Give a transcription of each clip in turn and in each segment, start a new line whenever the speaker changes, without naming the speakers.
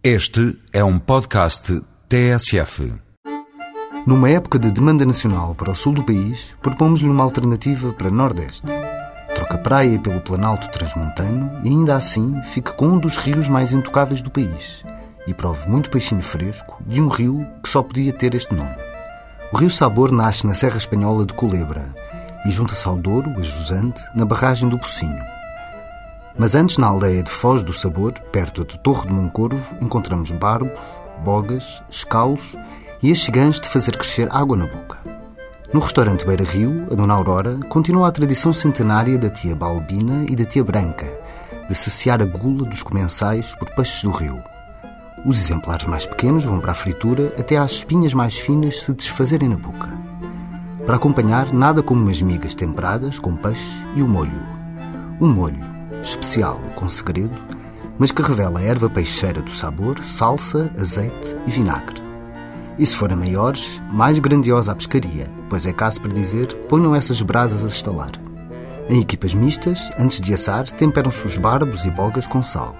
Este é um podcast TSF.
Numa época de demanda nacional para o sul do país, propomos-lhe uma alternativa para Nordeste. Troca praia pelo Planalto Transmontano e ainda assim fique com um dos rios mais intocáveis do país e prove muito peixinho fresco de um rio que só podia ter este nome. O rio Sabor nasce na Serra Espanhola de Culebra e junta-se ao Douro, a Jusante, na barragem do Pocinho. Mas antes, na aldeia de Foz do Sabor, perto de Torre de Moncorvo, encontramos barbos, bogas, escalos e as chegãs de fazer crescer água na boca. No restaurante Beira Rio, a Dona Aurora continua a tradição centenária da tia Balbina e da tia Branca, de saciar a gula dos comensais por peixes do rio. Os exemplares mais pequenos vão para a fritura até às espinhas mais finas se desfazerem na boca. Para acompanhar, nada como umas migas temperadas com peixe e o molho. Um molho, especial, com segredo, mas que revela a erva peixeira do sabor, salsa, azeite e vinagre. E se forem maiores, mais grandiosa a pescaria, pois é caso para dizer, ponham essas brasas a estalar. Em equipas mistas, antes de assar, temperam-se os barbos e bogas com sal.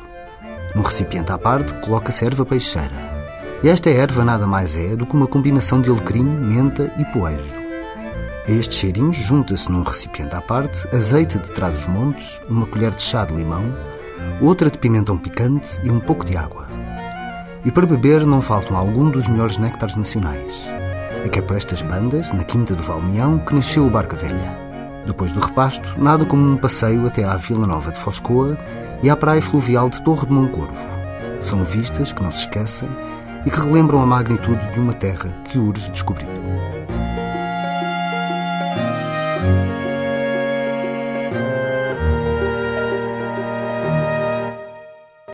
Num recipiente à parte, coloca-se erva peixeira. E esta erva nada mais é do que uma combinação de alecrim, menta e poejo. A estes cheirinhos junta-se num recipiente à parte azeite de trás dos montes, uma colher de chá de limão, outra de pimentão picante e um pouco de água. E para beber não faltam algum dos melhores néctares nacionais. É que é por estas bandas, na Quinta do Valmião, que nasceu o Barca Velha. Depois do repasto, nada como um passeio até à Vila Nova de Foscoa e à praia fluvial de Torre de Moncorvo. São vistas que não se esquecem e que relembram a magnitude de uma terra que urge Música